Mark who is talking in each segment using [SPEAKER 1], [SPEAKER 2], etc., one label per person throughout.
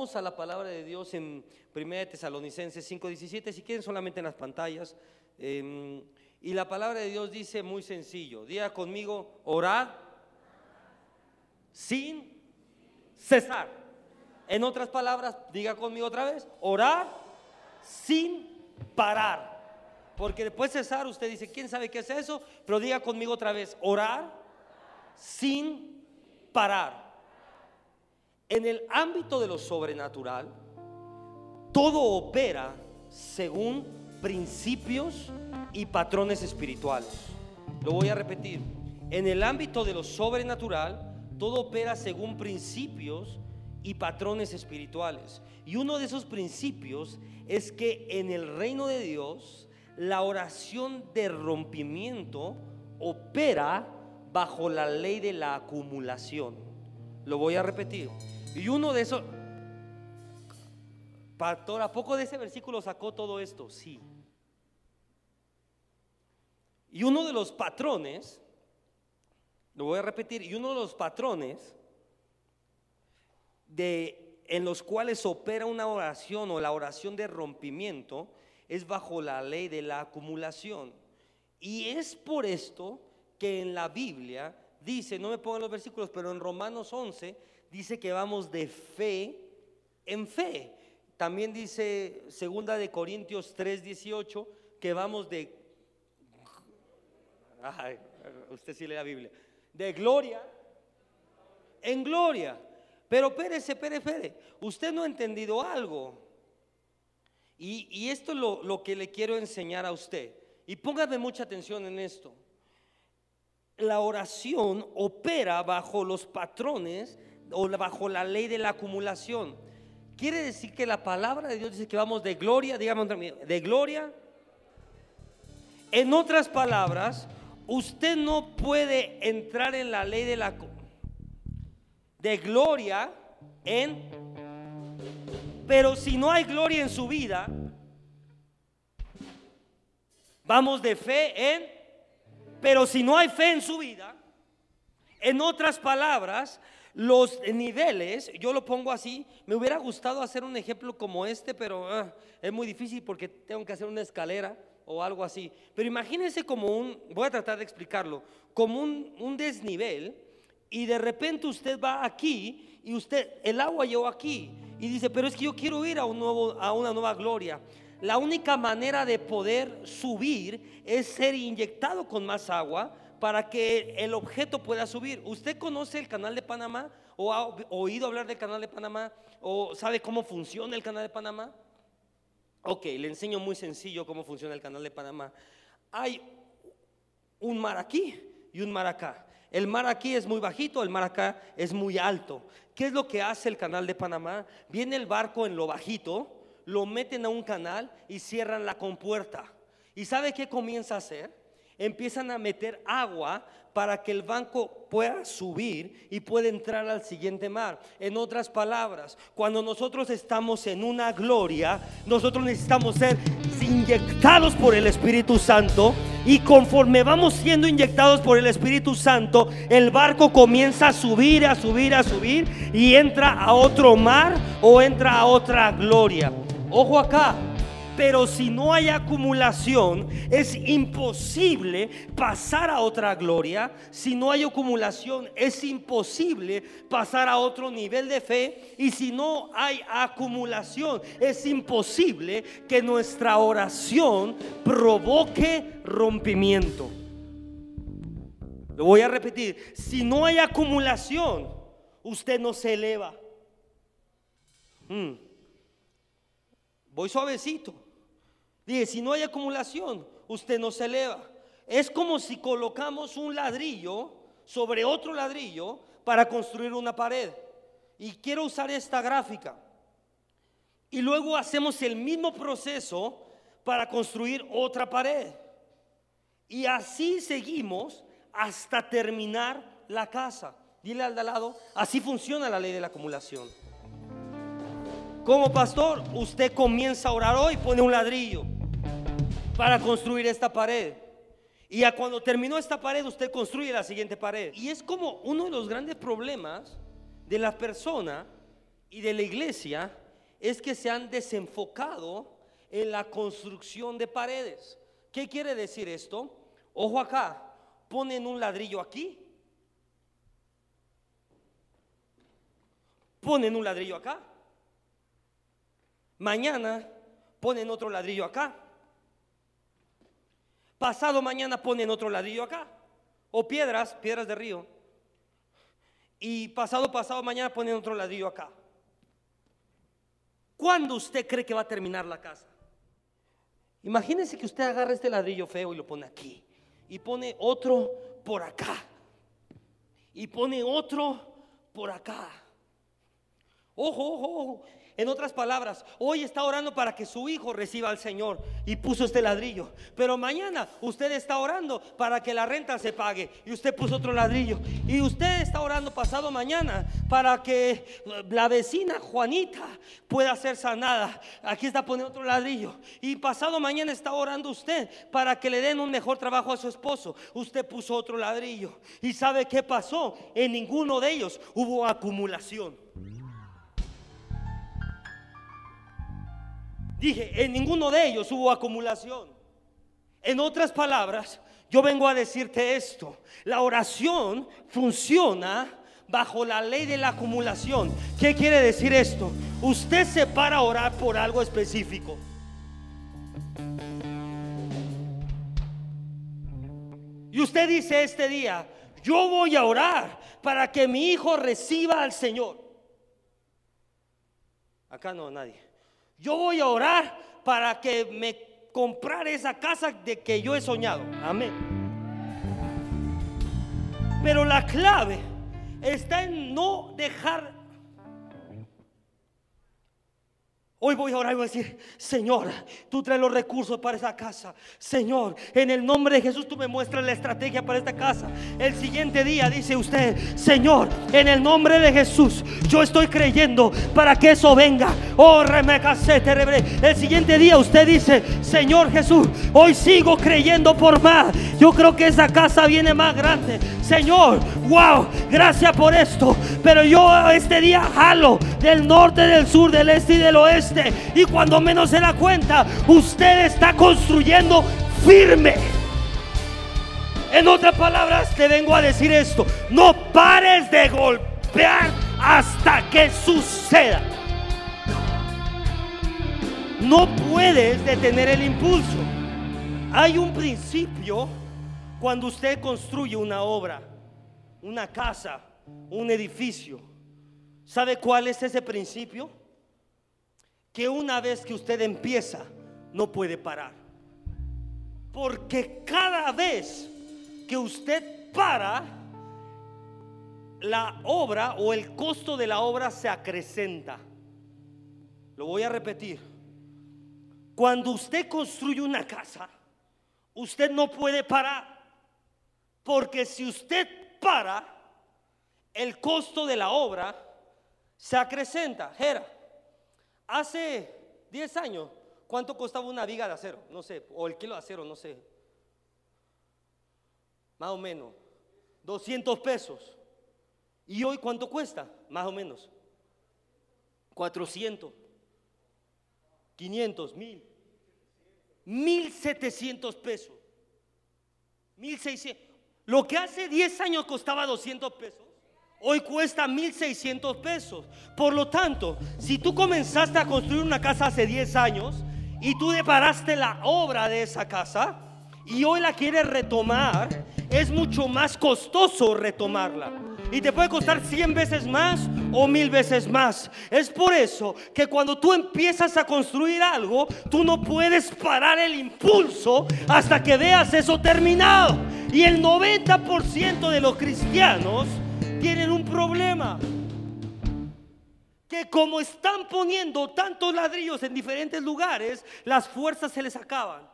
[SPEAKER 1] Vamos a la palabra de Dios en 1 Tesalonicenses 5:17, si quieren solamente en las pantallas. Em, y la palabra de Dios dice muy sencillo, diga conmigo, orar sin cesar. En otras palabras, diga conmigo otra vez, orar sin parar. Porque después de cesar usted dice, ¿quién sabe qué es eso? Pero diga conmigo otra vez, orar sin parar. En el ámbito de lo sobrenatural, todo opera según principios y patrones espirituales. Lo voy a repetir. En el ámbito de lo sobrenatural, todo opera según principios y patrones espirituales. Y uno de esos principios es que en el reino de Dios, la oración de rompimiento opera bajo la ley de la acumulación. Lo voy a repetir. Y uno de esos, pastor, ¿a poco de ese versículo sacó todo esto? Sí. Y uno de los patrones, lo voy a repetir, y uno de los patrones de, en los cuales opera una oración o la oración de rompimiento es bajo la ley de la acumulación. Y es por esto que en la Biblia dice, no me pongan los versículos, pero en Romanos 11 dice que vamos de fe en fe. También dice segunda de Corintios 3:18 que vamos de usted sí lee la Biblia. De gloria en gloria. Pero Pérez, Pérez, usted no ha entendido algo. Y, y esto es lo, lo que le quiero enseñar a usted. Y póngame mucha atención en esto. La oración opera bajo los patrones o bajo la ley de la acumulación. Quiere decir que la palabra de Dios dice que vamos de gloria, digamos, de gloria. En otras palabras, usted no puede entrar en la ley de la de gloria en pero si no hay gloria en su vida, vamos de fe en pero si no hay fe en su vida, en otras palabras, los niveles, yo lo pongo así, me hubiera gustado hacer un ejemplo como este, pero ah, es muy difícil porque tengo que hacer una escalera o algo así. Pero imagínense como un, voy a tratar de explicarlo, como un, un desnivel y de repente usted va aquí y usted, el agua llegó aquí y dice, pero es que yo quiero ir a, un nuevo, a una nueva gloria. La única manera de poder subir es ser inyectado con más agua para que el objeto pueda subir. ¿Usted conoce el canal de Panamá? ¿O ha oído hablar del canal de Panamá? ¿O sabe cómo funciona el canal de Panamá? Ok, le enseño muy sencillo cómo funciona el canal de Panamá. Hay un mar aquí y un mar acá. El mar aquí es muy bajito, el mar acá es muy alto. ¿Qué es lo que hace el canal de Panamá? Viene el barco en lo bajito, lo meten a un canal y cierran la compuerta. ¿Y sabe qué comienza a hacer? Empiezan a meter agua para que el banco pueda subir y pueda entrar al siguiente mar. En otras palabras, cuando nosotros estamos en una gloria, nosotros necesitamos ser inyectados por el Espíritu Santo y conforme vamos siendo inyectados por el Espíritu Santo, el barco comienza a subir, a subir, a subir y entra a otro mar o entra a otra gloria. Ojo acá, pero si no hay acumulación, es imposible pasar a otra gloria. Si no hay acumulación, es imposible pasar a otro nivel de fe. Y si no hay acumulación, es imposible que nuestra oración provoque rompimiento. Lo voy a repetir. Si no hay acumulación, usted no se eleva. Hmm. Voy suavecito. Dije, si no hay acumulación, usted no se eleva. Es como si colocamos un ladrillo sobre otro ladrillo para construir una pared. Y quiero usar esta gráfica. Y luego hacemos el mismo proceso para construir otra pared. Y así seguimos hasta terminar la casa. Dile al de lado, así funciona la ley de la acumulación. Como pastor, usted comienza a orar hoy, pone un ladrillo para construir esta pared. Y a cuando terminó esta pared, usted construye la siguiente pared. Y es como uno de los grandes problemas de la persona y de la iglesia es que se han desenfocado en la construcción de paredes. ¿Qué quiere decir esto? Ojo acá, ponen un ladrillo aquí, ponen un ladrillo acá, mañana ponen otro ladrillo acá, pasado mañana ponen otro ladrillo acá, o piedras, piedras de río, y pasado pasado mañana ponen otro ladrillo acá. ¿Cuándo usted cree que va a terminar la casa? Imagínese que usted agarra este ladrillo feo y lo pone aquí. Y pone otro por acá. Y pone otro por acá. Ojo, ojo, ojo. En otras palabras, hoy está orando para que su hijo reciba al Señor y puso este ladrillo. Pero mañana usted está orando para que la renta se pague y usted puso otro ladrillo. Y usted está orando pasado mañana para que la vecina Juanita pueda ser sanada. Aquí está poniendo otro ladrillo. Y pasado mañana está orando usted para que le den un mejor trabajo a su esposo. Usted puso otro ladrillo. ¿Y sabe qué pasó? En ninguno de ellos hubo acumulación. Dije, en ninguno de ellos hubo acumulación. En otras palabras, yo vengo a decirte esto. La oración funciona bajo la ley de la acumulación. ¿Qué quiere decir esto? Usted se para a orar por algo específico. Y usted dice este día, yo voy a orar para que mi hijo reciba al Señor. Acá no, nadie. Yo voy a orar para que me comprar esa casa de que yo he soñado. Amén. Pero la clave está en no dejar Hoy voy a orar y voy a decir, Señor, tú traes los recursos para esa casa. Señor, en el nombre de Jesús tú me muestras la estrategia para esta casa. El siguiente día dice usted, Señor, en el nombre de Jesús, yo estoy creyendo para que eso venga. Oh, El siguiente día usted dice, Señor Jesús, hoy sigo creyendo por más. Yo creo que esa casa viene más grande. Señor, wow, gracias por esto. Pero yo este día jalo del norte, del sur, del este y del oeste y cuando menos se da cuenta, usted está construyendo firme. En otras palabras, te vengo a decir esto, no pares de golpear hasta que suceda. No puedes detener el impulso. Hay un principio cuando usted construye una obra, una casa, un edificio. ¿Sabe cuál es ese principio? Que una vez que usted empieza, no puede parar. Porque cada vez que usted para, la obra o el costo de la obra se acrecenta. Lo voy a repetir. Cuando usted construye una casa, usted no puede parar. Porque si usted para, el costo de la obra se acrecenta. Jera, Hace 10 años, ¿cuánto costaba una viga de acero? No sé, o el kilo de acero, no sé. Más o menos. 200 pesos. ¿Y hoy cuánto cuesta? Más o menos. 400. 500, 1000. 1700 pesos. 1600. Lo que hace 10 años costaba 200 pesos hoy cuesta 1.600 pesos. Por lo tanto, si tú comenzaste a construir una casa hace 10 años y tú deparaste la obra de esa casa y hoy la quieres retomar, es mucho más costoso retomarla. Y te puede costar 100 veces más o mil veces más. Es por eso que cuando tú empiezas a construir algo, tú no puedes parar el impulso hasta que veas eso terminado. Y el 90% de los cristianos tienen un problema. Que como están poniendo tantos ladrillos en diferentes lugares, las fuerzas se les acaban.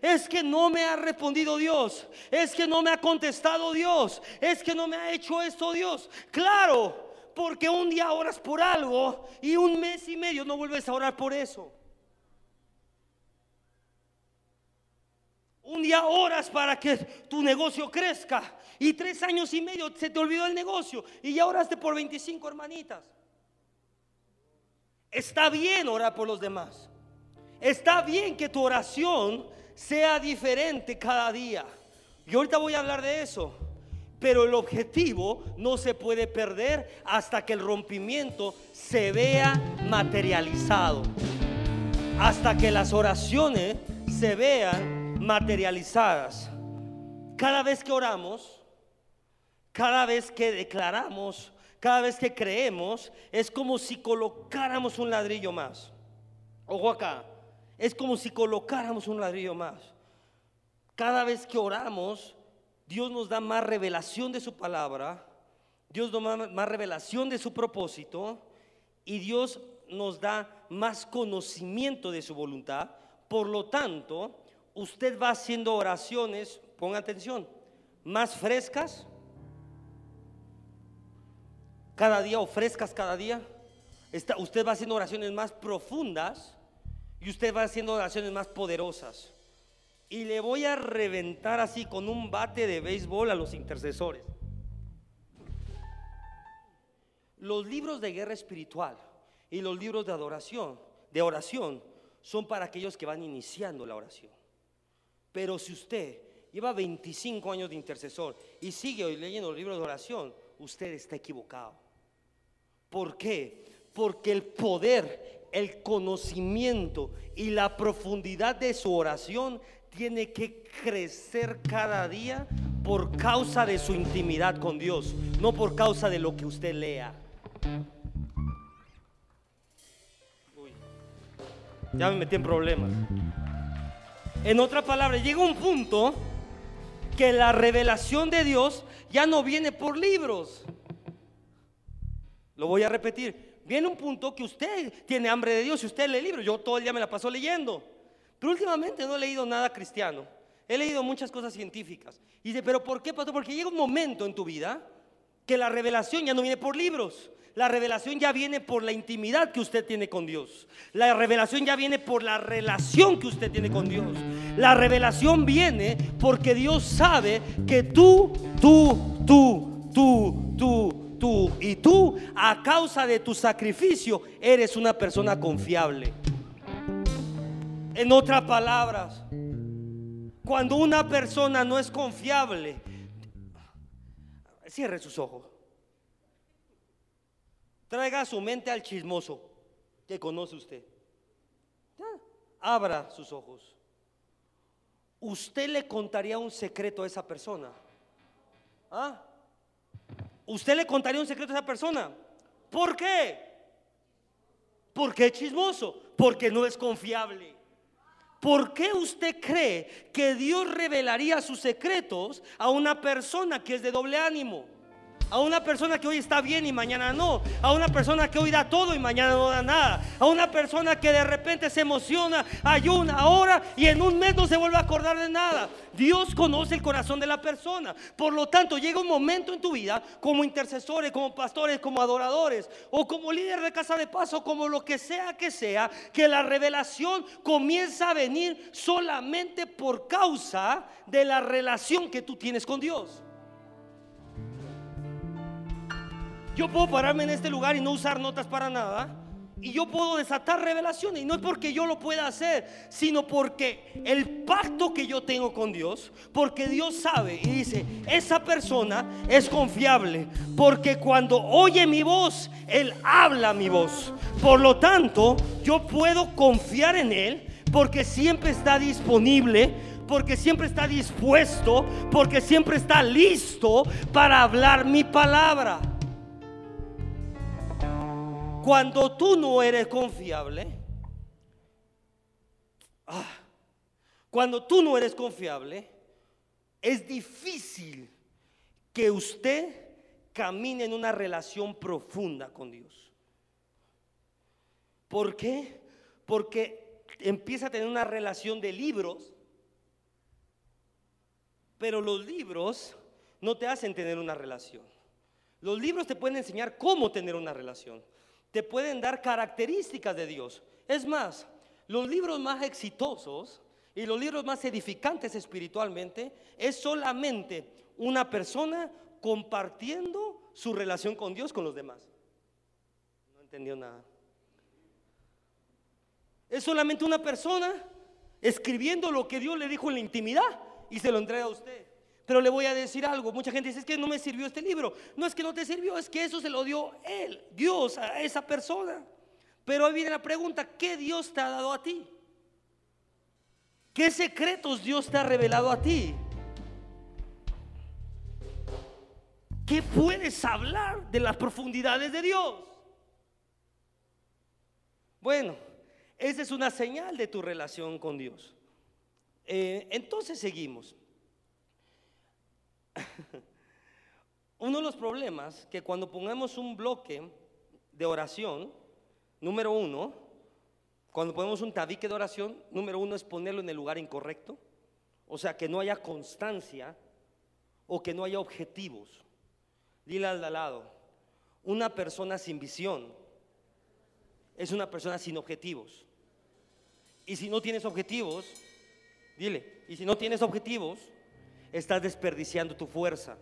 [SPEAKER 1] es que no me ha respondido Dios, es que no me ha contestado Dios, es que no me ha hecho esto Dios. Claro, porque un día oras por algo y un mes y medio no vuelves a orar por eso. Un día oras para que tu negocio crezca y tres años y medio se te olvidó el negocio y ya oraste por 25 hermanitas. Está bien orar por los demás. Está bien que tu oración sea diferente cada día. Y ahorita voy a hablar de eso. Pero el objetivo no se puede perder hasta que el rompimiento se vea materializado. Hasta que las oraciones se vean materializadas. Cada vez que oramos, cada vez que declaramos, cada vez que creemos, es como si colocáramos un ladrillo más. Ojo acá, es como si colocáramos un ladrillo más. Cada vez que oramos, Dios nos da más revelación de su palabra, Dios nos da más revelación de su propósito y Dios nos da más conocimiento de su voluntad. Por lo tanto, usted va haciendo oraciones, ponga atención, más frescas, cada día o frescas cada día. usted va haciendo oraciones más profundas y usted va haciendo oraciones más poderosas. Y le voy a reventar así con un bate de béisbol a los intercesores. Los libros de guerra espiritual y los libros de adoración, de oración, son para aquellos que van iniciando la oración. Pero si usted lleva 25 años de intercesor y sigue leyendo los libros de oración, usted está equivocado. ¿Por qué? Porque el poder el conocimiento y la profundidad de su oración tiene que crecer cada día por causa de su intimidad con Dios, no por causa de lo que usted lea. ya me metí en problemas. En otra palabra, llega un punto que la revelación de Dios ya no viene por libros. Lo voy a repetir viene un punto que usted tiene hambre de Dios y usted lee libros. Yo todo el día me la paso leyendo. Pero últimamente no he leído nada cristiano. He leído muchas cosas científicas. Y dice, pero ¿por qué, pastor? Porque llega un momento en tu vida que la revelación ya no viene por libros. La revelación ya viene por la intimidad que usted tiene con Dios. La revelación ya viene por la relación que usted tiene con Dios. La revelación viene porque Dios sabe que tú, tú, tú, tú, tú, tú y tú, a causa de tu sacrificio, eres una persona confiable. En otras palabras, cuando una persona no es confiable, cierre sus ojos. Traiga su mente al chismoso que conoce usted. Abra sus ojos. ¿Usted le contaría un secreto a esa persona? ¿Ah? ¿Usted le contaría un secreto a esa persona? ¿Por qué? Porque es chismoso, porque no es confiable. ¿Por qué usted cree que Dios revelaría sus secretos a una persona que es de doble ánimo? A una persona que hoy está bien y mañana no. A una persona que hoy da todo y mañana no da nada. A una persona que de repente se emociona, ayuna, ahora y en un mes no se vuelve a acordar de nada. Dios conoce el corazón de la persona. Por lo tanto, llega un momento en tu vida como intercesores, como pastores, como adoradores o como líder de casa de paso, como lo que sea que sea, que la revelación comienza a venir solamente por causa de la relación que tú tienes con Dios. Yo puedo pararme en este lugar y no usar notas para nada. Y yo puedo desatar revelaciones. Y no es porque yo lo pueda hacer, sino porque el pacto que yo tengo con Dios, porque Dios sabe y dice, esa persona es confiable. Porque cuando oye mi voz, Él habla mi voz. Por lo tanto, yo puedo confiar en Él porque siempre está disponible porque siempre está dispuesto, porque siempre está listo para hablar mi palabra. Cuando tú no eres confiable, ah, cuando tú no eres confiable, es difícil que usted camine en una relación profunda con Dios. ¿Por qué? Porque empieza a tener una relación de libros, pero los libros no te hacen tener una relación. Los libros te pueden enseñar cómo tener una relación te pueden dar características de Dios. Es más, los libros más exitosos y los libros más edificantes espiritualmente es solamente una persona compartiendo su relación con Dios con los demás. No entendió nada. Es solamente una persona escribiendo lo que Dios le dijo en la intimidad y se lo entrega a usted. Pero le voy a decir algo, mucha gente dice, es que no me sirvió este libro. No es que no te sirvió, es que eso se lo dio Él, Dios, a esa persona. Pero ahí viene la pregunta, ¿qué Dios te ha dado a ti? ¿Qué secretos Dios te ha revelado a ti? ¿Qué puedes hablar de las profundidades de Dios? Bueno, esa es una señal de tu relación con Dios. Eh, entonces seguimos. Uno de los problemas que cuando pongamos un bloque de oración, número uno, cuando ponemos un tabique de oración, número uno es ponerlo en el lugar incorrecto, o sea, que no haya constancia o que no haya objetivos. Dile al lado, una persona sin visión es una persona sin objetivos. Y si no tienes objetivos, dile, y si no tienes objetivos, estás desperdiciando tu fuerza.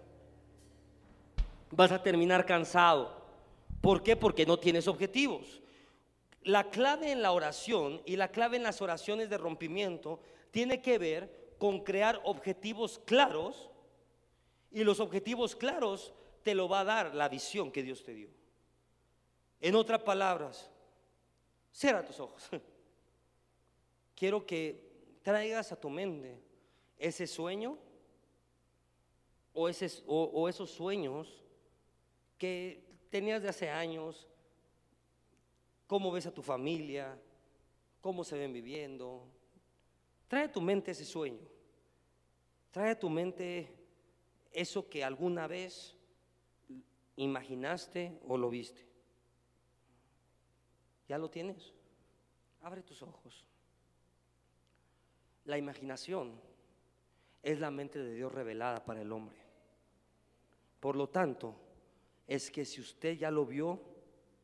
[SPEAKER 1] Vas a terminar cansado. ¿Por qué? Porque no tienes objetivos. La clave en la oración y la clave en las oraciones de rompimiento tiene que ver con crear objetivos claros y los objetivos claros te lo va a dar la visión que Dios te dio. En otras palabras, cierra tus ojos. Quiero que traigas a tu mente ese sueño o, o, esos sueños que tenías de hace años, cómo ves a tu familia, cómo se ven viviendo. Trae a tu mente ese sueño. Trae a tu mente eso que alguna vez imaginaste o lo viste. ¿Ya lo tienes? Abre tus ojos. La imaginación es la mente de Dios revelada para el hombre. Por lo tanto, es que si usted ya lo vio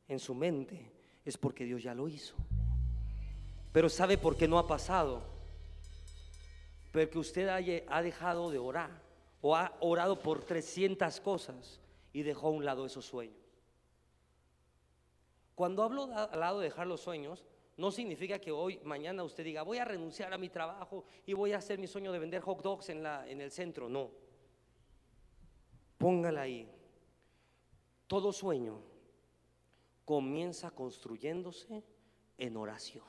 [SPEAKER 1] en su mente, es porque Dios ya lo hizo. Pero ¿sabe por qué no ha pasado? Porque usted ha dejado de orar o ha orado por 300 cosas y dejó a un lado esos sueños. Cuando hablo al lado de dejar los sueños, no significa que hoy, mañana usted diga, voy a renunciar a mi trabajo y voy a hacer mi sueño de vender hot dogs en, en el centro. No. Póngala ahí. Todo sueño comienza construyéndose en oración.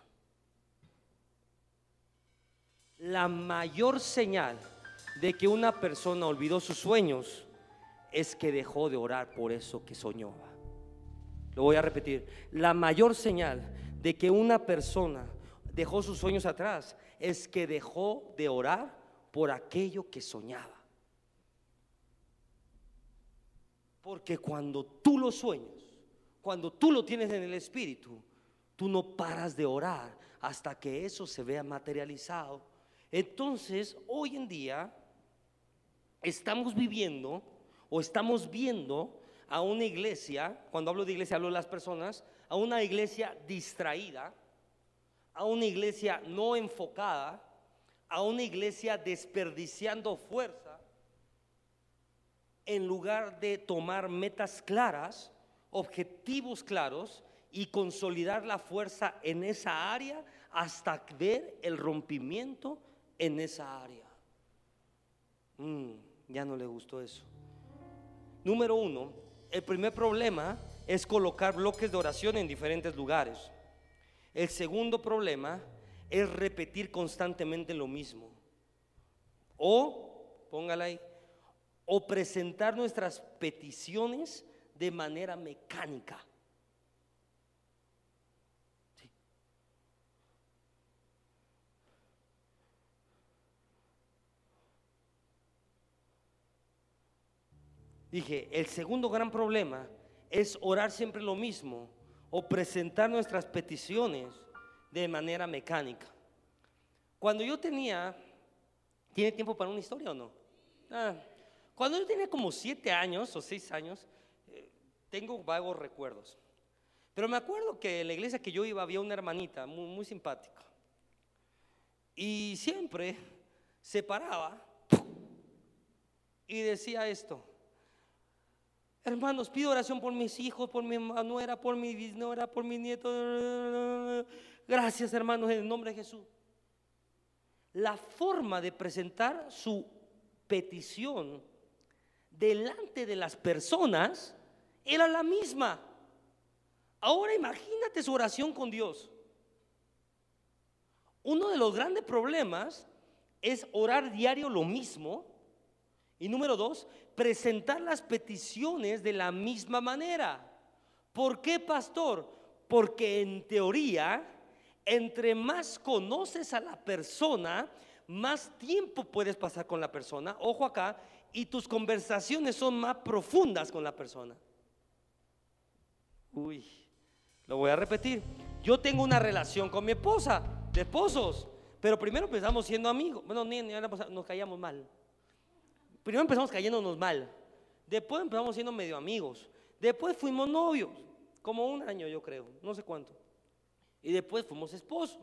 [SPEAKER 1] La mayor señal de que una persona olvidó sus sueños es que dejó de orar por eso que soñaba. Lo voy a repetir. La mayor señal de que una persona dejó sus sueños atrás es que dejó de orar por aquello que soñaba. Porque cuando tú lo sueñas, cuando tú lo tienes en el espíritu, tú no paras de orar hasta que eso se vea materializado. Entonces, hoy en día estamos viviendo o estamos viendo a una iglesia, cuando hablo de iglesia hablo de las personas, a una iglesia distraída, a una iglesia no enfocada, a una iglesia desperdiciando fuerza en lugar de tomar metas claras, objetivos claros y consolidar la fuerza en esa área hasta ver el rompimiento en esa área. Mm, ya no le gustó eso. Número uno, el primer problema es colocar bloques de oración en diferentes lugares. El segundo problema es repetir constantemente lo mismo. O, póngala ahí, o presentar nuestras peticiones de manera mecánica. Dije, el segundo gran problema es orar siempre lo mismo o presentar nuestras peticiones de manera mecánica. Cuando yo tenía, ¿tiene tiempo para una historia o no? Ah, cuando yo tenía como siete años o seis años, eh, tengo vagos recuerdos. Pero me acuerdo que en la iglesia que yo iba había una hermanita muy, muy simpática. Y siempre se paraba y decía esto. Hermanos, pido oración por mis hijos, por mi nuera, por mi bisnuera, por mi nieto. Gracias, hermanos, en el nombre de Jesús. La forma de presentar su petición delante de las personas era la misma. Ahora imagínate su oración con Dios. Uno de los grandes problemas es orar diario lo mismo. Y número dos, presentar las peticiones de la misma manera. ¿Por qué, pastor? Porque en teoría, entre más conoces a la persona, más tiempo puedes pasar con la persona. Ojo acá, y tus conversaciones son más profundas con la persona. Uy, lo voy a repetir. Yo tengo una relación con mi esposa, de esposos, pero primero empezamos siendo amigos. Bueno, ni, nos callamos mal. Primero empezamos cayéndonos mal. Después empezamos siendo medio amigos. Después fuimos novios, como un año yo creo, no sé cuánto. Y después fuimos esposos.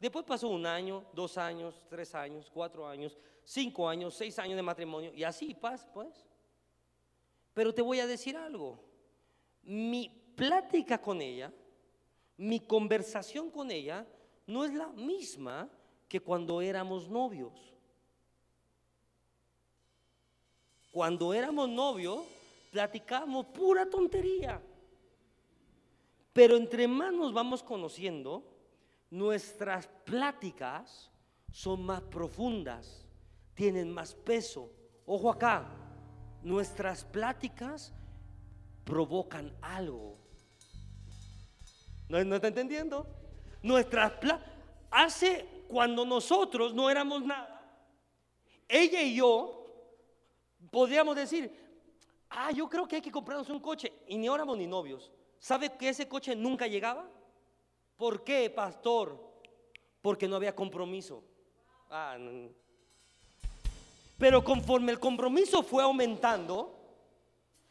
[SPEAKER 1] Después pasó un año, dos años, tres años, cuatro años, cinco años, seis años de matrimonio. Y así pasa, pues. Pero te voy a decir algo. Mi plática con ella, mi conversación con ella, no es la misma que cuando éramos novios. Cuando éramos novios, platicábamos pura tontería. Pero entre más nos vamos conociendo, nuestras pláticas son más profundas, tienen más peso. Ojo acá, nuestras pláticas provocan algo. ¿No, está entendiendo? Nuestras pláticas, hace cuando nosotros no éramos nada, ella y yo podríamos decir, ah, yo creo que hay que comprarnos un coche y ni éramos ni novios. ¿Sabe que ese coche nunca llegaba? ¿Por qué, pastor? Porque no había compromiso. Ah, Pero conforme el compromiso fue aumentando,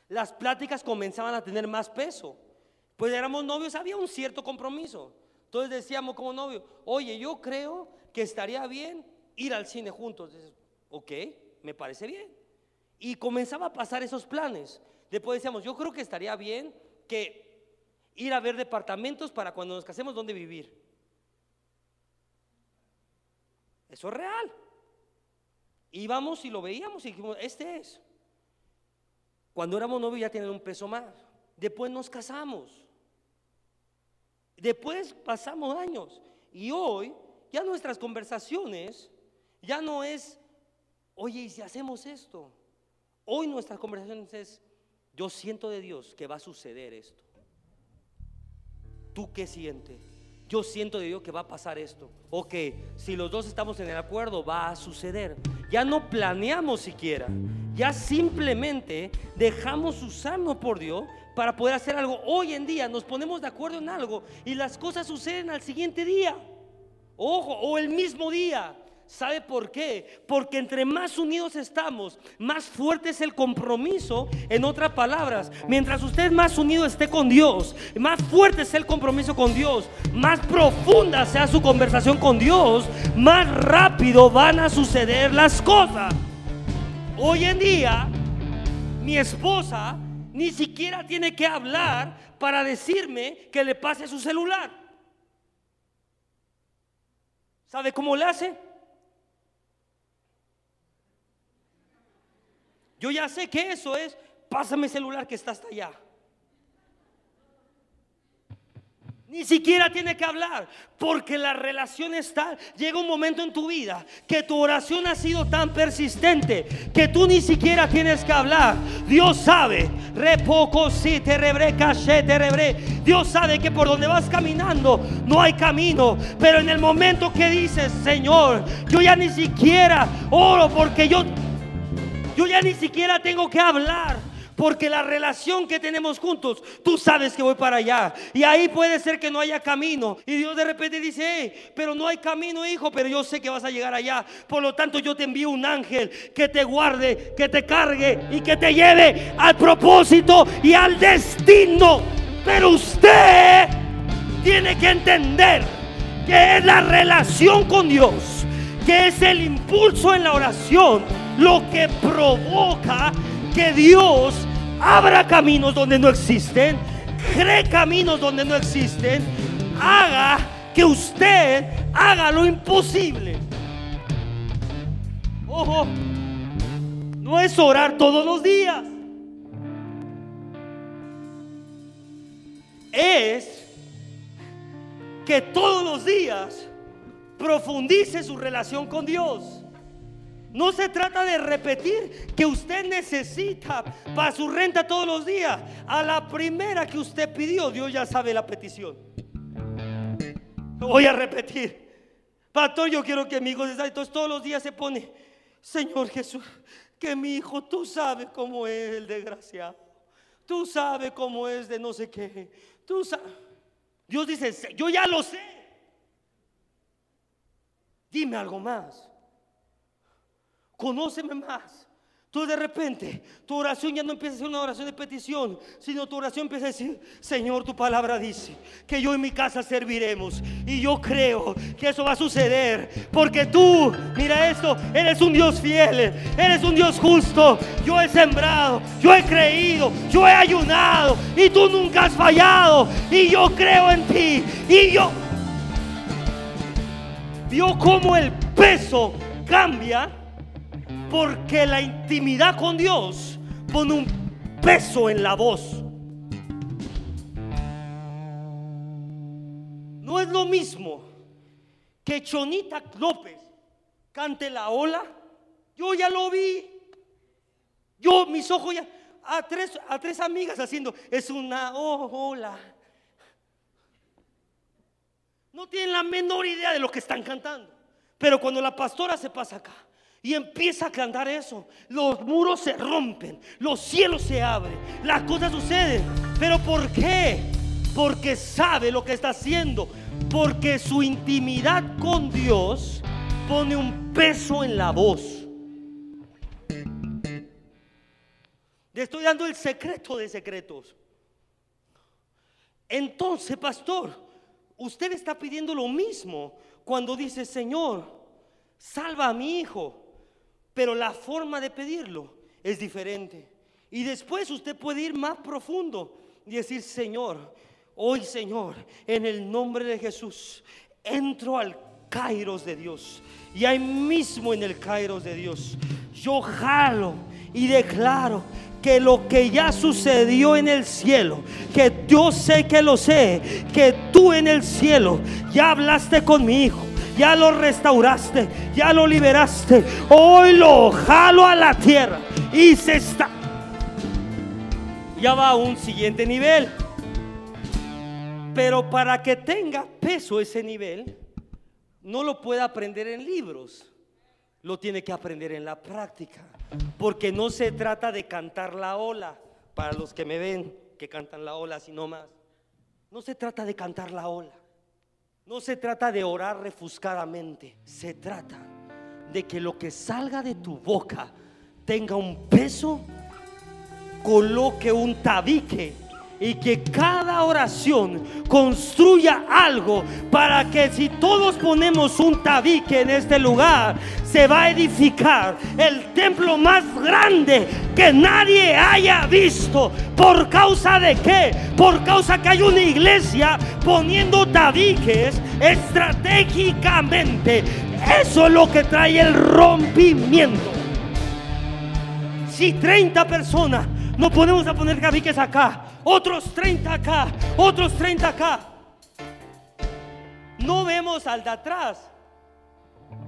[SPEAKER 1] las pláticas comenzaban a tener más peso. Pues éramos novios, había un cierto compromiso. Entonces decíamos como novio, oye, yo creo que estaría bien ir al cine juntos. ok, me parece bien. Y comenzaba a pasar esos planes. Después decíamos, yo creo que estaría bien que ir a ver departamentos para cuando nos casemos dónde vivir. Eso es real. Íbamos y lo veíamos y dijimos, este es. Cuando éramos novios ya tienen un peso más. Después nos casamos. Después pasamos años. Y hoy ya nuestras conversaciones ya no es, oye, ¿y si hacemos esto? Hoy nuestras conversaciones es, yo siento de Dios que va a suceder esto. ¿Tú qué sientes? Yo siento de Dios que va a pasar esto. Ok, si los dos estamos en el acuerdo, va a suceder. Ya no planeamos siquiera. Ya simplemente dejamos usarnos por Dios para poder hacer algo. Hoy en día nos ponemos de acuerdo en algo y las cosas suceden al siguiente día. Ojo, o el mismo día. ¿Sabe por qué? Porque entre más unidos estamos, más fuerte es el compromiso. En otras palabras, mientras usted más unido esté con Dios, más fuerte es el compromiso con Dios, más profunda sea su conversación con Dios, más rápido van a suceder las cosas. Hoy en día, mi esposa ni siquiera tiene que hablar para decirme que le pase su celular. ¿Sabe cómo le hace? Yo ya sé que eso es, pásame el celular que está hasta allá. Ni siquiera tiene que hablar, porque la relación está. Llega un momento en tu vida que tu oración ha sido tan persistente que tú ni siquiera tienes que hablar. Dios sabe, repoco si te rebre, te rebre. Dios sabe que por donde vas caminando no hay camino, pero en el momento que dices, Señor, yo ya ni siquiera oro porque yo yo ya ni siquiera tengo que hablar. Porque la relación que tenemos juntos, tú sabes que voy para allá. Y ahí puede ser que no haya camino. Y Dios de repente dice, pero no hay camino, hijo, pero yo sé que vas a llegar allá. Por lo tanto, yo te envío un ángel que te guarde, que te cargue y que te lleve al propósito y al destino. Pero usted tiene que entender que es la relación con Dios que es el impulso en la oración lo que provoca que Dios abra caminos donde no existen, cree caminos donde no existen, haga que usted haga lo imposible. Ojo, no es orar todos los días. Es que todos los días profundice su relación con Dios. No se trata de repetir que usted necesita para su renta todos los días. A la primera que usted pidió, Dios ya sabe la petición. Voy a repetir. Pastor, yo quiero que mi hijo se Entonces todos los días se pone, Señor Jesús, que mi hijo, tú sabes cómo es el desgraciado. Tú sabes cómo es de no sé qué. Tú sabes. Dios dice, yo ya lo sé. Dime algo más. Conóceme más. Tú de repente, tu oración ya no empieza a ser una oración de petición, sino tu oración empieza a decir, Señor, tu palabra dice que yo en mi casa serviremos. Y yo creo que eso va a suceder, porque tú, mira esto, eres un Dios fiel, eres un Dios justo. Yo he sembrado, yo he creído, yo he ayunado, y tú nunca has fallado. Y yo creo en ti. Y yo vio cómo el peso cambia porque la intimidad con Dios pone un peso en la voz. No es lo mismo que Chonita López cante la ola. Yo ya lo vi. Yo, mis ojos ya. A tres, a tres amigas haciendo. Es una ola. No tienen la menor idea de lo que están cantando. Pero cuando la pastora se pasa acá y empieza a cantar eso, los muros se rompen, los cielos se abren, las cosas suceden. Pero ¿por qué? Porque sabe lo que está haciendo. Porque su intimidad con Dios pone un peso en la voz. Le estoy dando el secreto de secretos. Entonces, pastor, usted está pidiendo lo mismo cuando dice, Señor, salva a mi hijo. Pero la forma de pedirlo es diferente. Y después usted puede ir más profundo y decir, Señor, hoy Señor, en el nombre de Jesús, entro al Kairos de Dios. Y ahí mismo en el Kairos de Dios, yo jalo y declaro que lo que ya sucedió en el cielo, que yo sé que lo sé, que tú en el cielo ya hablaste con mi hijo, ya lo restauraste, ya lo liberaste. Hoy lo jalo a la tierra y se está. Ya va a un siguiente nivel. Pero para que tenga peso ese nivel, no lo puede aprender en libros, lo tiene que aprender en la práctica. Porque no se trata de cantar la ola, para los que me ven que cantan la ola, sino más. No se trata de cantar la ola. No se trata de orar refuscadamente, se trata de que lo que salga de tu boca tenga un peso, coloque un tabique y que cada oración construya algo para que si todos ponemos un tabique en este lugar, se va a edificar el templo más grande que nadie haya visto. ¿Por causa de qué? Por causa que hay una iglesia poniendo tabiques estratégicamente. Eso es lo que trae el rompimiento. Si 30 personas nos ponemos a poner tabiques acá, otros 30 acá, otros 30 acá. No vemos al de atrás.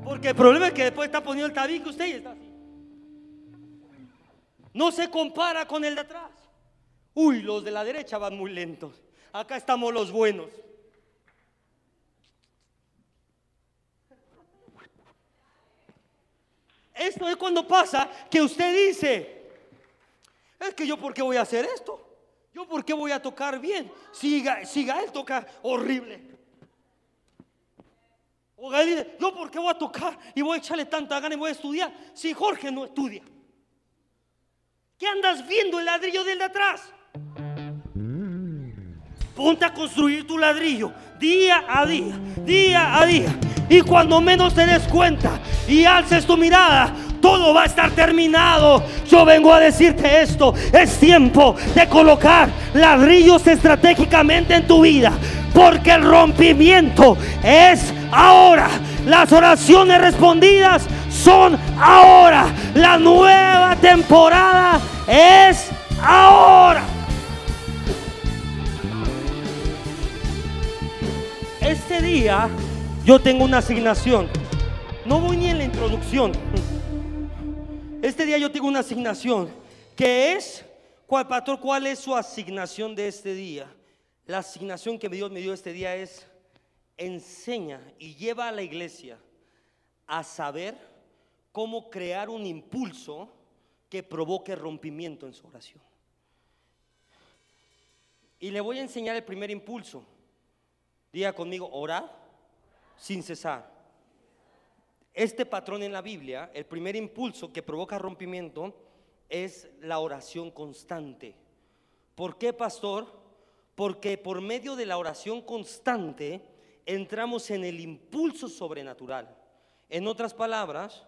[SPEAKER 1] Porque el problema es que después está poniendo el tabique usted y está así. No se compara con el de atrás. Uy, los de la derecha van muy lentos. Acá estamos los buenos. Esto es cuando pasa que usted dice, es que yo por qué voy a hacer esto. ¿Yo por qué voy a tocar bien? Si, si Gael toca horrible. O Gael dice, ¿yo por qué voy a tocar y voy a echarle tanta gana y voy a estudiar si Jorge no estudia? ¿Qué andas viendo el ladrillo del de atrás? Ponte a construir tu ladrillo día a día, día a día. Y cuando menos te des cuenta y alces tu mirada, todo va a estar terminado. Yo vengo a decirte esto. Es tiempo de colocar ladrillos estratégicamente en tu vida. Porque el rompimiento es ahora. Las oraciones respondidas son ahora. La nueva temporada es ahora. Este día yo tengo una asignación. No voy ni en la introducción. Este día yo tengo una asignación que es, ¿cuál, pastor, cuál es su asignación de este día? La asignación que Dios me dio este día es, enseña y lleva a la iglesia a saber cómo crear un impulso que provoque rompimiento en su oración. Y le voy a enseñar el primer impulso. Diga conmigo, orar sin cesar. Este patrón en la Biblia, el primer impulso que provoca rompimiento es la oración constante. ¿Por qué, pastor? Porque por medio de la oración constante entramos en el impulso sobrenatural. En otras palabras,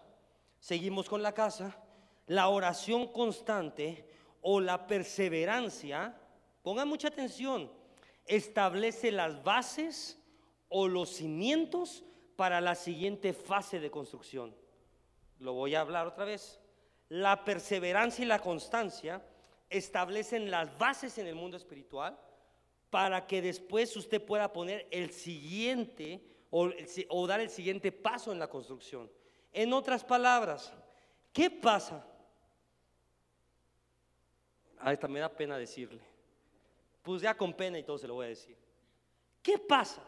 [SPEAKER 1] seguimos con la casa, la oración constante o la perseverancia, pongan mucha atención, establece las bases o los cimientos para la siguiente fase de construcción. Lo voy a hablar otra vez. La perseverancia y la constancia establecen las bases en el mundo espiritual para que después usted pueda poner el siguiente o, dar el siguiente paso en la construcción. En otras palabras, ¿qué pasa? A esta me da pena decirle. Pues ya con pena y todo se lo voy a decir. ¿Qué pasa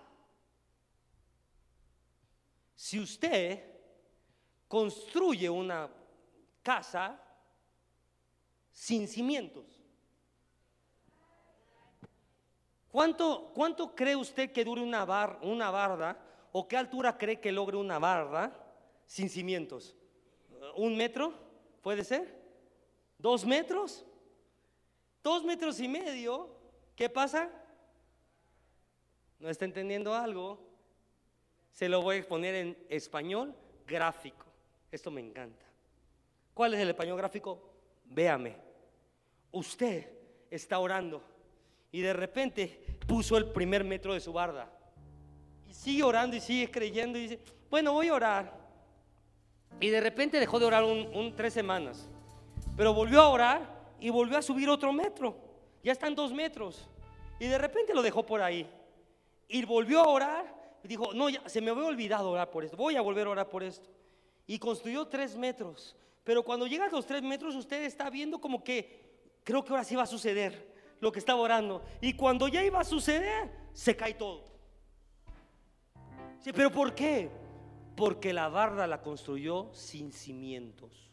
[SPEAKER 1] si usted construye una casa sin cimientos, ¿cuánto, cuánto cree usted que dure una, bar, una barda o qué altura cree que logre una barda sin cimientos? ¿Un metro? ¿Puede ser? ¿Dos metros? ¿Dos metros y medio? ¿Qué pasa? ¿No está entendiendo algo? Se lo voy a exponer en español gráfico. Esto me encanta. ¿Cuál es el español gráfico? Véame. Usted está orando y de repente puso el primer metro de su barda. Y sigue orando y sigue creyendo y dice, bueno, voy a orar. Y de repente dejó de orar un, tres semanas. Pero volvió a orar y volvió a subir otro metro. Ya están dos metros. Y de repente lo dejó por ahí. Y volvió a orar dijo, no, ya, se me había olvidado orar por esto, voy a volver a orar por esto. Y construyó tres metros. Pero cuando llega a los tres metros, usted está viendo como que creo que ahora sí va a suceder lo que estaba orando. Y cuando ya iba a suceder, se cae todo. Sí, pero ¿por qué? Porque la barda la construyó sin cimientos.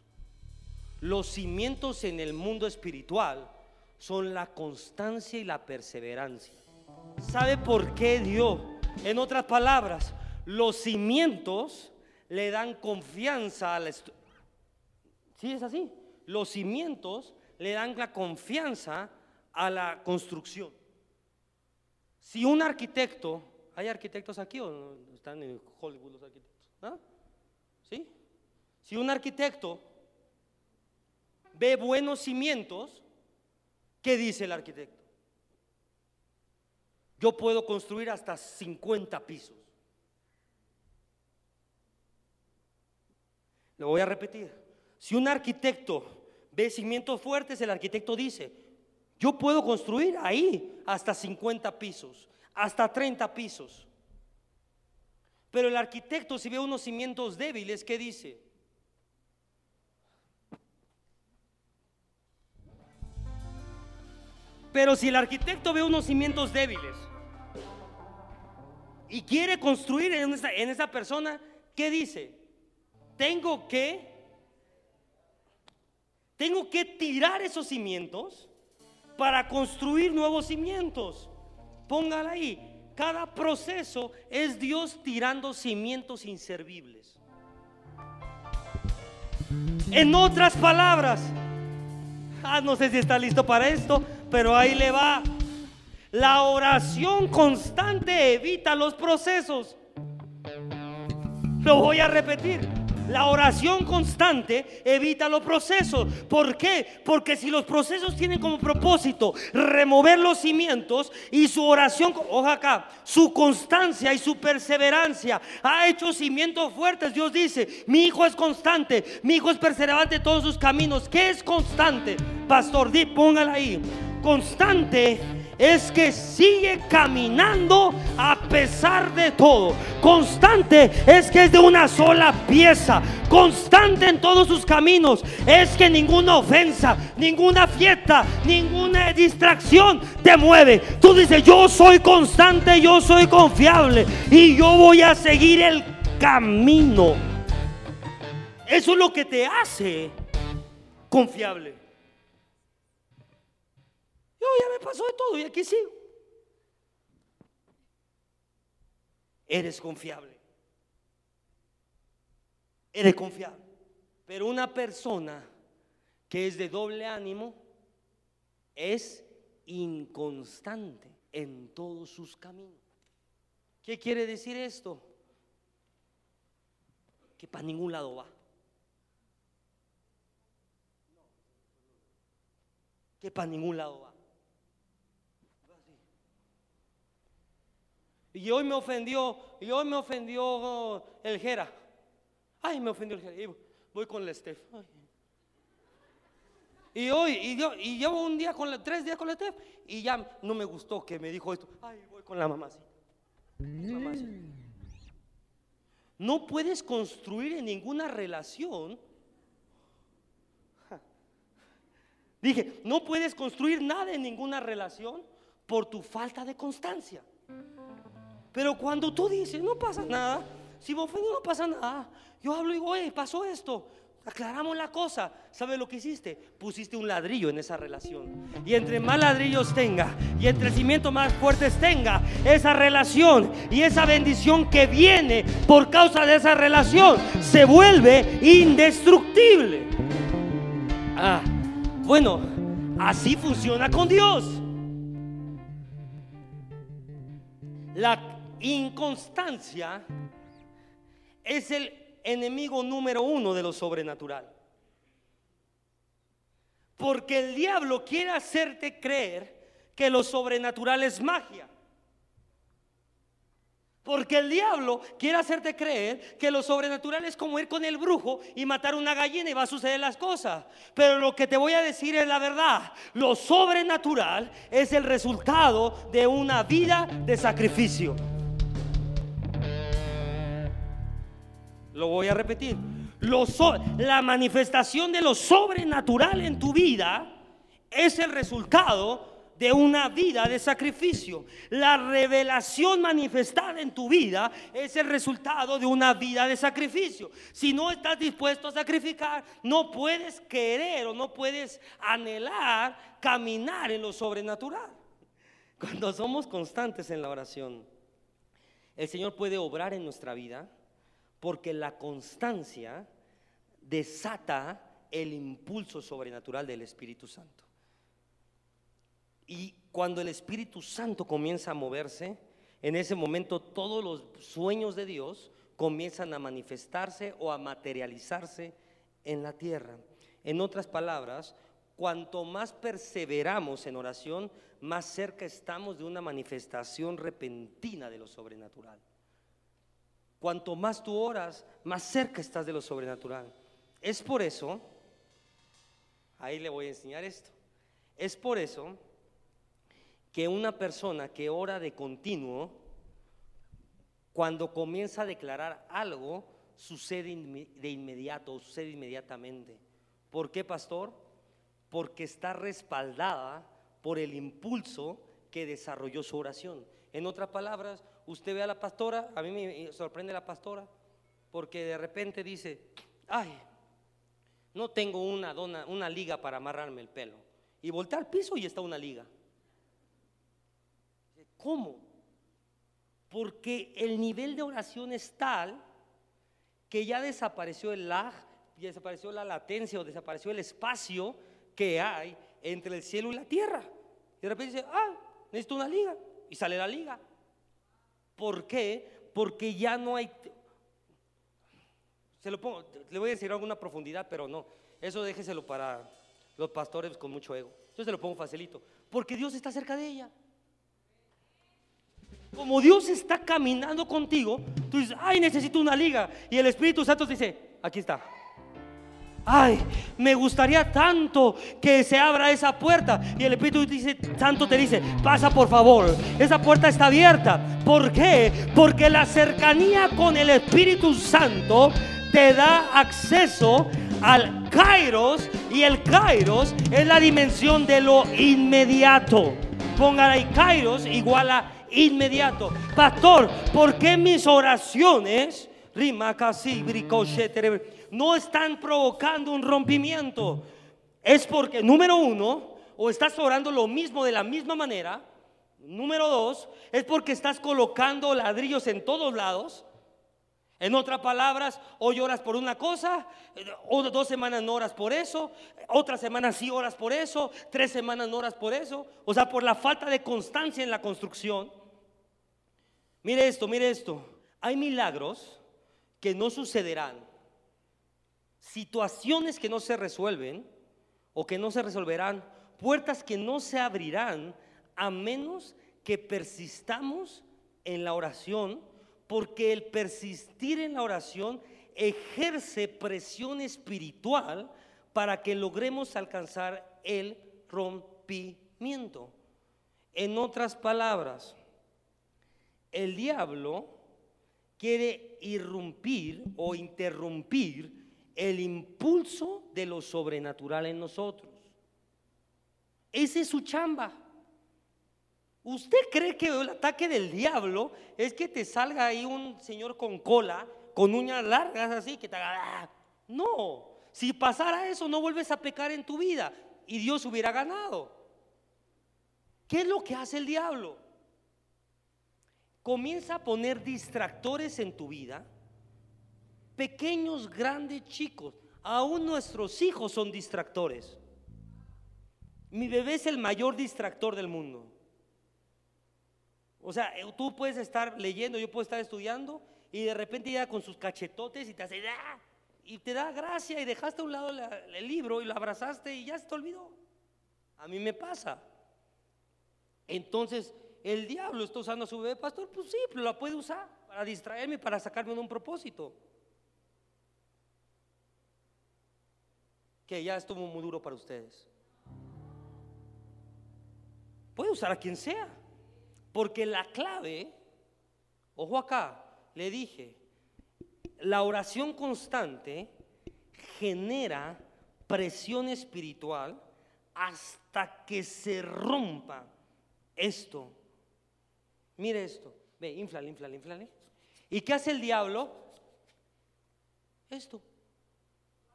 [SPEAKER 1] Los cimientos en el mundo espiritual son la constancia y la perseverancia. ¿Sabe por qué Dios en otras palabras, los cimientos le dan confianza a la ¿Sí es así? Los cimientos le dan la confianza a la construcción. Si un arquitecto, ¿hay arquitectos aquí o están en Hollywood los arquitectos? ¿Ah? ¿Sí? Si un arquitecto ve buenos cimientos, ¿qué dice el arquitecto? Yo puedo construir hasta 50 pisos. Lo voy a repetir. Si un arquitecto ve cimientos fuertes, el arquitecto dice, yo puedo construir ahí hasta 50 pisos, hasta 30 pisos. Pero el arquitecto si ve unos cimientos débiles, ¿qué dice? Pero si el arquitecto ve unos cimientos débiles, y quiere construir en esa, en esa persona, ¿qué dice? Tengo que, tengo que tirar esos cimientos para construir nuevos cimientos. Póngala ahí. Cada proceso es Dios tirando cimientos inservibles. En otras palabras, ah, no sé si está listo para esto, pero ahí le va. La oración constante evita los procesos. Lo voy a repetir. La oración constante evita los procesos. ¿Por qué? Porque si los procesos tienen como propósito remover los cimientos y su oración, oja acá, su constancia y su perseverancia ha hecho cimientos fuertes. Dios dice, mi hijo es constante, mi hijo es perseverante en todos sus caminos. ¿Qué es constante? Pastor, di, póngala ahí. Constante es que sigue caminando a pesar de todo. Constante es que es de una sola pieza. Constante en todos sus caminos. Es que ninguna ofensa, ninguna fiesta, ninguna distracción te mueve. Tú dices, yo soy constante, yo soy confiable y yo voy a seguir el camino. Eso es lo que te hace confiable. Yo ya me pasó de todo y aquí sigo. Eres confiable. Eres confiable. Pero una persona que es de doble ánimo es inconstante en todos sus caminos. ¿Qué quiere decir esto? Que para ningún lado va. Que para ningún lado va. Y hoy me ofendió, y hoy me ofendió el Jera. Ay, me ofendió el Jera. Y voy con el Steph. Y hoy, y, yo, y llevo un día con la, tres días con la Steph, y ya no me gustó que me dijo esto. Ay, voy con la mamacita. No puedes construir en ninguna relación. Dije, no puedes construir nada en ninguna relación por tu falta de constancia. Pero cuando tú dices, no pasa nada, si me ofendo no pasa nada, yo hablo y digo, oye, pasó esto, aclaramos la cosa. ¿Sabes lo que hiciste? Pusiste un ladrillo en esa relación. Y entre más ladrillos tenga y entre cimientos más fuertes tenga esa relación y esa bendición que viene por causa de esa relación, se vuelve indestructible. Ah, bueno, así funciona con Dios. La inconstancia es el enemigo número uno de lo sobrenatural. Porque el diablo quiere hacerte creer que lo sobrenatural es magia. Porque el diablo quiere hacerte creer que lo sobrenatural es como ir con el brujo y matar una gallina y va a suceder las cosas. Pero lo que te voy a decir es la verdad. Lo sobrenatural es el resultado de una vida de sacrificio. Lo voy a repetir. la manifestación de lo sobrenatural en tu vida es el resultado de una vida de sacrificio. La revelación manifestada en tu vida es el resultado de una vida de sacrificio. Si no estás dispuesto a sacrificar, no puedes querer o no puedes anhelar caminar en lo sobrenatural. Cuando somos constantes en la oración, el Señor puede obrar en nuestra vida porque la constancia desata el impulso sobrenatural del Espíritu Santo. Y cuando el Espíritu Santo comienza a moverse, en ese momento todos los sueños de Dios comienzan a manifestarse o a materializarse en la tierra. En otras palabras, cuanto más perseveramos en oración, más cerca estamos de una manifestación repentina de lo sobrenatural. Cuanto más tú oras, más cerca estás de lo sobrenatural. Es por eso, ahí le voy a enseñar esto, es por eso que una persona que ora de continuo, cuando comienza a declarar algo, sucede de inmediato, sucede inmediatamente. ¿Por qué, pastor? Porque está respaldada por el impulso que desarrolló su oración. En otras palabras, usted ve a la pastora, a mí me sorprende la pastora, porque de repente dice, ay, no tengo una, dona, una liga para amarrarme el pelo. Y voltea al piso y está una liga. ¿Cómo? Porque el nivel de oración es tal que ya desapareció el lag, desapareció la latencia o desapareció el espacio que hay entre el cielo y la tierra. Y de repente dice, ah, necesito una liga. Y sale la liga. ¿Por qué? Porque ya no hay... Se lo pongo, le voy a decir alguna profundidad, pero no. Eso déjeselo para los pastores con mucho ego. Yo se lo pongo facilito. Porque Dios está cerca de ella. Como Dios está caminando contigo, tú dices, ay, necesito una liga. Y el Espíritu Santo dice, aquí está. Ay, me gustaría tanto que se abra esa puerta. Y el Espíritu dice, Santo te dice, pasa por favor. Esa puerta está abierta. ¿Por qué? Porque la cercanía con el Espíritu Santo te da acceso al Kairos. Y el Kairos es la dimensión de lo inmediato. Pongan ahí Kairos igual a inmediato. Pastor, ¿por qué mis oraciones, rima casi no están provocando un rompimiento? Es porque, número uno, o estás orando lo mismo de la misma manera. Número dos, es porque estás colocando ladrillos en todos lados. En otras palabras, hoy oras por una cosa, o dos semanas no oras por eso, otra semana sí oras por eso, tres semanas no oras por eso. O sea, por la falta de constancia en la construcción. Mire esto, mire esto. Hay milagros que no sucederán. Situaciones que no se resuelven o que no se resolverán. Puertas que no se abrirán a menos que persistamos en la oración. Porque el persistir en la oración ejerce presión espiritual para que logremos alcanzar el rompimiento. En otras palabras, el diablo quiere irrumpir o interrumpir el impulso de lo sobrenatural en nosotros. Ese es su chamba. ¿Usted cree que el ataque del diablo es que te salga ahí un señor con cola, con uñas largas así, que te haga... ¡ah! No, si pasara eso no vuelves a pecar en tu vida y Dios hubiera ganado. ¿Qué es lo que hace el diablo? comienza a poner distractores en tu vida, pequeños, grandes, chicos. Aún nuestros hijos son distractores. Mi bebé es el mayor distractor del mundo. O sea, eh, tú puedes estar leyendo, yo puedo estar estudiando y de repente llega con sus cachetotes y te hace ¡ah! y te da gracia y dejaste a un lado el libro y lo abrazaste y ya se te olvidó. A mí me pasa. Entonces, el diablo está usando a su bebé, pastor, pues sí, pero la puede usar para distraerme, para sacarme de un propósito. Que ya estuvo muy duro para ustedes. Puede usar a quien sea, porque la clave, ojo acá, le dije, la oración constante genera presión espiritual hasta que se rompa esto Mire esto. Ve, inflale, inflale, inflale. ¿Y qué hace el diablo? Esto.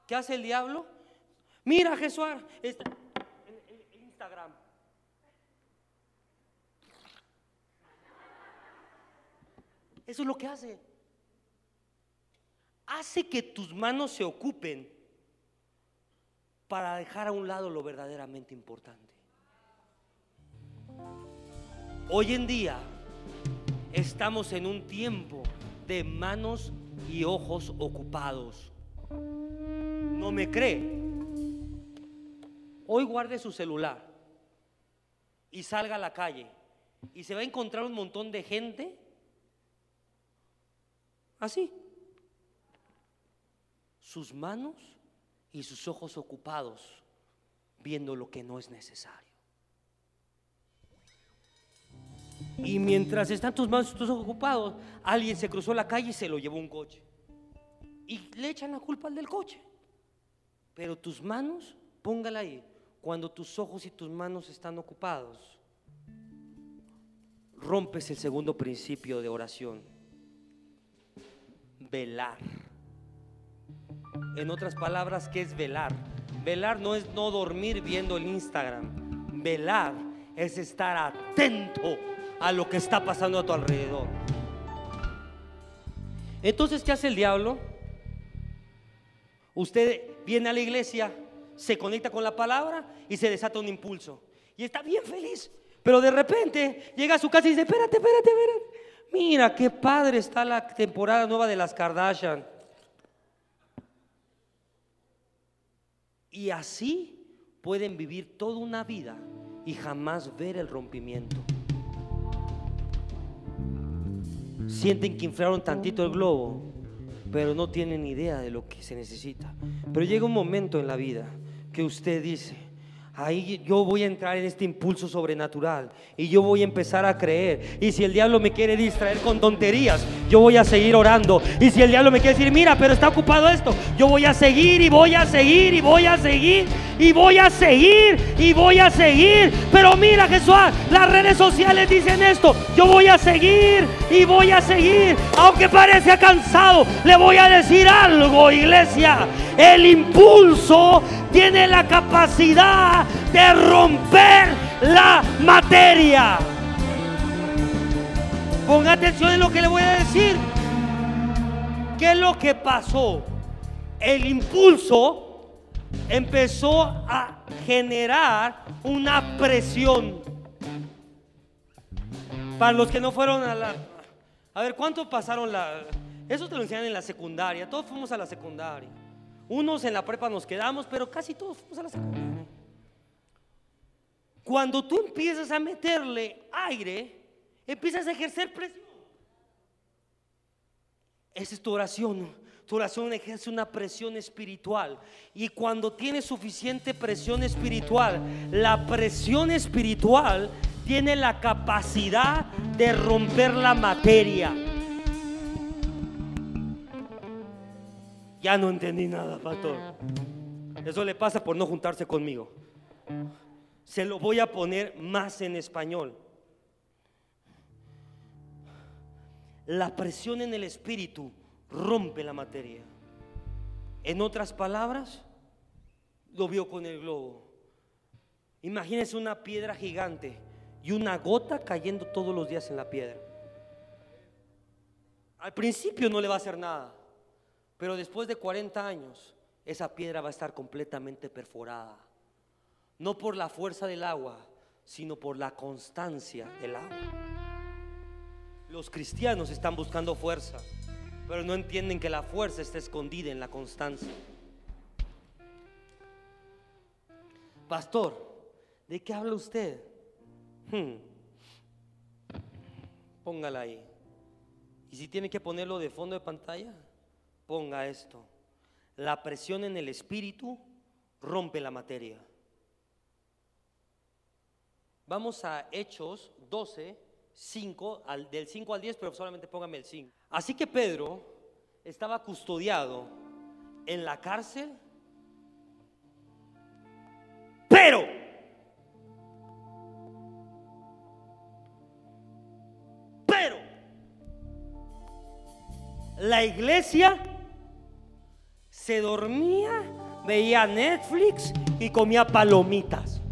[SPEAKER 1] ¿Qué hace el diablo? Mira, Jesús, en Instagram. Eso es lo que hace. Hace que tus manos se ocupen para dejar a un lado lo verdaderamente importante. Hoy en día estamos en un tiempo de manos y ojos ocupados. ¿No me cree? Hoy guarde su celular y salga a la calle y se va a encontrar un montón de gente así. Sus manos y sus ojos ocupados viendo lo que no es necesario. Y mientras están tus manos y tus ojos ocupados, alguien se cruzó la calle y se lo llevó un coche. Y le echan la culpa al del coche. Pero tus manos, póngala ahí. Cuando tus ojos y tus manos están ocupados, rompes el segundo principio de oración. Velar. En otras palabras, ¿qué es velar? Velar no es no dormir viendo el Instagram. Velar es estar atento a lo que está pasando a tu alrededor. Entonces, ¿qué hace el diablo? Usted viene a la iglesia, se conecta con la palabra y se desata un impulso. Y está bien feliz. Pero de repente llega a su casa y dice, espérate, espérate, espérate. Mira qué padre está la temporada nueva de las Kardashian. Y así pueden vivir toda una vida y jamás ver el rompimiento. Sienten que inflaron tantito el globo, pero no tienen idea de lo que se necesita. Pero llega un momento en la vida que usted dice, Ahí yo voy a entrar en este impulso sobrenatural y yo voy a empezar a creer. Y si el diablo me quiere distraer con tonterías, yo voy a seguir orando. Y si el diablo me quiere decir, mira, pero está ocupado esto, yo voy a seguir y voy a seguir y voy a seguir y voy a seguir y voy a seguir. Pero mira, Jesús, las redes sociales dicen esto, yo voy a seguir y voy a seguir. Aunque parezca cansado, le voy a decir algo, iglesia. El impulso tiene la capacidad de romper la materia. Ponga atención en lo que le voy a decir. ¿Qué es lo que pasó? El impulso empezó a generar una presión. Para los que no fueron a la... A ver, ¿cuánto pasaron la... Eso te lo enseñan en la secundaria. Todos fuimos a la secundaria. Unos en la prepa nos quedamos, pero casi todos fuimos a la secundaria. Cuando tú empiezas a meterle aire, empiezas a ejercer presión. Esa es tu oración. Tu oración ejerce una presión espiritual. Y cuando tienes suficiente presión espiritual, la presión espiritual tiene la capacidad de romper la materia. Ya no entendí nada, pastor. Eso le pasa por no juntarse conmigo. Se lo voy a poner más en español. La presión en el espíritu rompe la materia. En otras palabras, lo vio con el globo. Imagínese una piedra gigante y una gota cayendo todos los días en la piedra. Al principio no le va a hacer nada. Pero después de 40 años, esa piedra va a estar completamente perforada. No por la fuerza del agua, sino por la constancia del agua. Los cristianos están buscando fuerza, pero no entienden que la fuerza está escondida en la constancia. Pastor, ¿de qué habla usted? Hmm. Póngala ahí. Y si tiene que ponerlo de fondo de pantalla, ponga esto. La presión en el espíritu rompe la materia. Vamos a Hechos 12, 5, al, del 5 al 10, pero solamente póngame el 5. Así que Pedro estaba custodiado en la cárcel, pero pero la iglesia se dormía, veía Netflix y comía palomitas.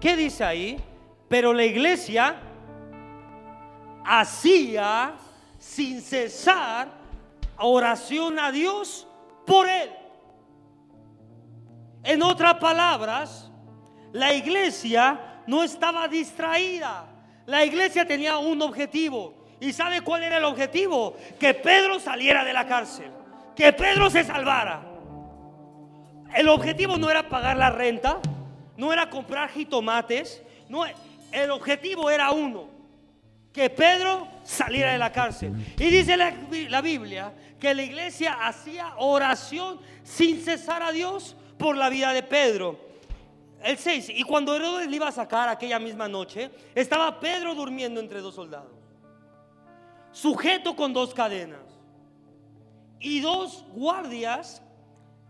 [SPEAKER 1] ¿Qué dice ahí? Pero la iglesia hacía sin cesar oración a Dios por él. En otras palabras, la iglesia no estaba distraída. La iglesia tenía un objetivo ¿Y sabe cuál era el objetivo? Que Pedro saliera de la cárcel, que Pedro se salvara. El objetivo no era pagar la renta, no era comprar jitomates, no, el objetivo era uno, que Pedro saliera de la cárcel. Y dice la, Biblia que la iglesia hacía oración sin cesar a Dios por la vida de Pedro. El 6, y cuando Herodes le iba a sacar aquella misma noche, estaba Pedro durmiendo entre dos soldados sujeto con dos cadenas. Y dos guardias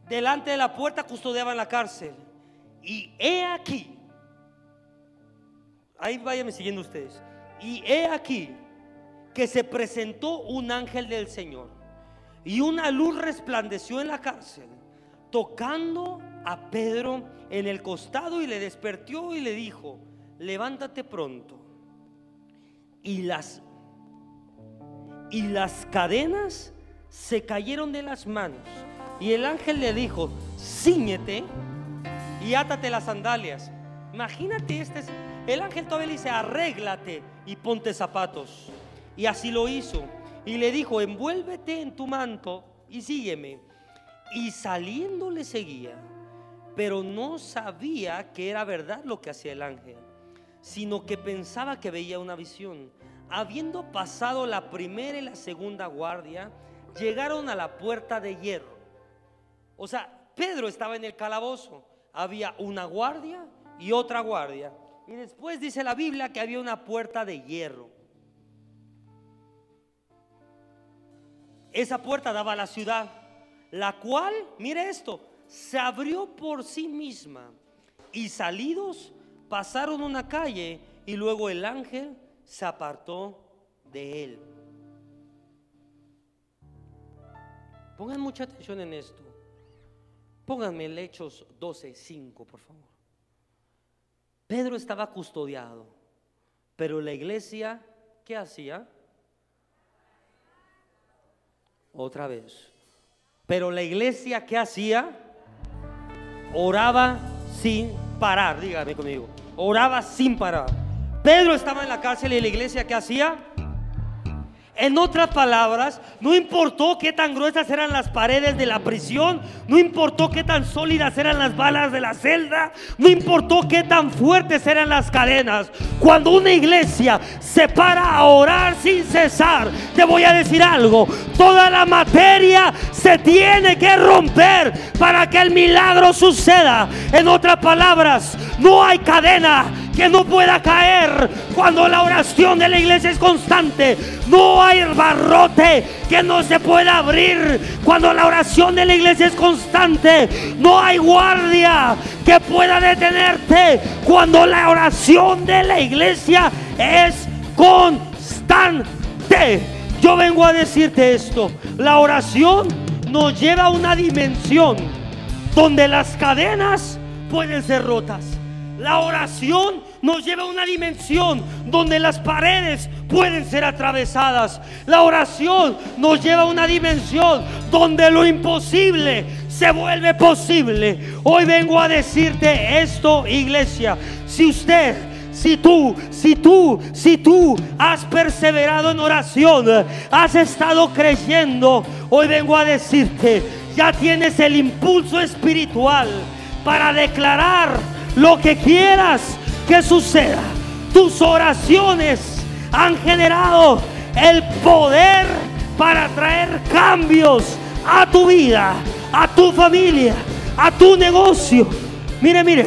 [SPEAKER 1] delante de la puerta custodiaban la cárcel. Y he aquí, ahí váyanme siguiendo ustedes. Y he aquí que se presentó un ángel del Señor. Y una luz resplandeció en la cárcel, tocando a Pedro en el costado y le despertó y le dijo, levántate pronto. Y las y las cadenas se cayeron de las manos. Y el ángel le dijo, ciñete y átate las sandalias. Imagínate, este es, el ángel todavía le dice, arréglate y ponte zapatos. Y así lo hizo. Y le dijo, envuélvete en tu manto y sígueme. Y saliendo le seguía, pero no sabía que era verdad lo que hacía el ángel, sino que pensaba que veía una visión. Habiendo pasado la primera y la segunda guardia, llegaron a la puerta de hierro. O sea, Pedro estaba en el calabozo. Había una guardia y otra guardia. Y después dice la Biblia que había una puerta de hierro. Esa puerta daba a la ciudad, la cual, mire esto, se abrió por sí misma. Y salidos pasaron una calle y luego el ángel se apartó de él. Pongan mucha atención en esto. Pónganme el Hechos 12, 5, por favor. Pedro estaba custodiado, pero la iglesia, ¿qué hacía? Otra vez. Pero la iglesia, ¿qué hacía? Oraba sin parar, dígame conmigo. Oraba sin parar. Pedro estaba en la cárcel y la iglesia, ¿qué hacía? En otras palabras, no importó qué tan gruesas eran las paredes de la prisión, no importó qué tan sólidas eran las balas de la celda, no importó qué tan fuertes eran las cadenas. Cuando una iglesia se para a orar sin cesar, te voy a decir algo, toda la materia se tiene que romper para que el milagro suceda. En otras palabras, no hay cadena que no pueda caer cuando la oración de la iglesia es constante. No hay barrote que no se pueda abrir cuando la oración de la iglesia es constante. No hay guardia que pueda detenerte cuando la oración de la iglesia es constante. Yo vengo a decirte esto. La oración nos lleva a una dimensión donde las cadenas pueden ser rotas. La oración nos lleva a una dimensión donde las paredes pueden ser atravesadas. La oración nos lleva a una dimensión donde lo imposible se vuelve posible. Hoy vengo a decirte esto, iglesia. Si usted si tú, si tú, si tú has perseverado en oración, has estado creyendo, hoy vengo a decirte, ya tienes el impulso espiritual para declarar lo que quieras que suceda. Tus oraciones han generado el poder para traer cambios a tu vida, a tu familia, a tu negocio. Mire, mire,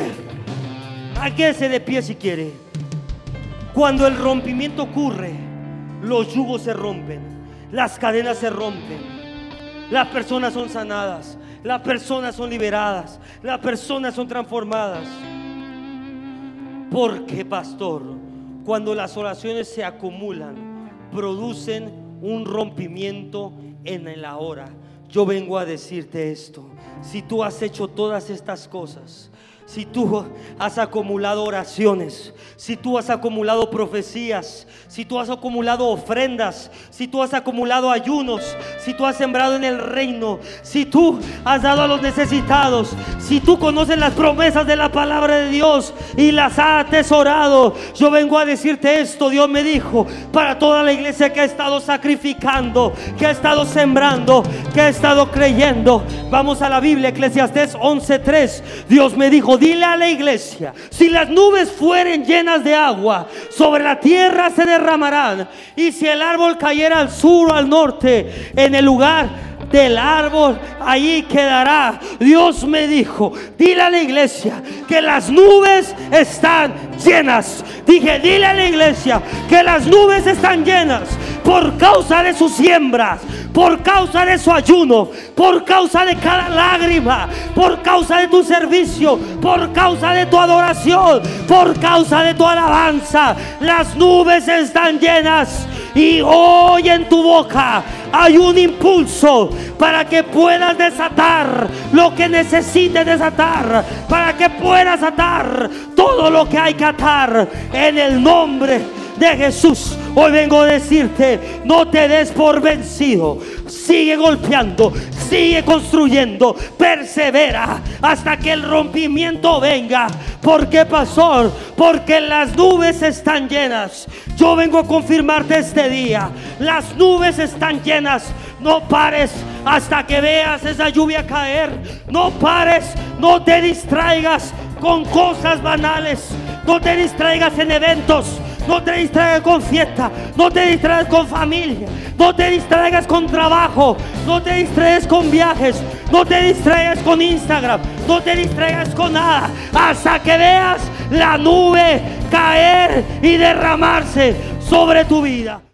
[SPEAKER 1] quédese de pie si quiere. Cuando el rompimiento ocurre, los yugos se rompen, las cadenas se rompen, las personas son sanadas, las personas son liberadas, las personas son transformadas. Porque, pastor, cuando las oraciones se acumulan, producen un rompimiento en el ahora. Yo vengo a decirte esto. Si tú has hecho todas estas cosas, si tú has acumulado oraciones, si tú has acumulado profecías, si tú has acumulado ofrendas, si tú has acumulado ayunos, si tú has sembrado en el reino, si tú has dado a los necesitados, si tú conoces las promesas de la palabra de Dios y las has atesorado, yo vengo a decirte esto, Dios me dijo, para toda la iglesia que ha estado sacrificando, que ha estado sembrando, que ha estado creyendo. Vamos a la Biblia, Eclesiastés 11:3. Dios me dijo, dile a la iglesia, si las nubes fueren llenas de agua, sobre la tierra se derramarán. Y si el árbol cayera al sur o al norte, en el lugar del árbol, ahí quedará. Dios me dijo, dile a la iglesia que las nubes están llenas. Dije, dile a la iglesia que las nubes están llenas por causa de sus siembras, por causa de su ayuno, por causa de cada lágrima, por causa de tu servicio, por causa de tu adoración, por causa de tu alabanza. Las nubes están llenas y hoy en tu boca hay un impulso para que puedas desatar lo que necesites desatar, para que puedas atar todo lo que hay que atar en el nombre de Jesús. Hoy vengo a decirte, no te des por vencido. Sigue golpeando, sigue construyendo, persevera hasta que el rompimiento venga. ¿Por qué, pastor? Porque las nubes están llenas. Yo vengo a confirmarte este día. Las nubes están llenas. No pares hasta que veas esa lluvia caer. No pares, no te distraigas con cosas banales. No te distraigas en eventos. No te distraigas con fiesta. No te distraigas con familia. No te distraigas con trabajo. No te distraigas con viajes. No te distraigas con Instagram. No te distraigas con nada. Hasta que veas la nube caer y derramarse sobre tu vida.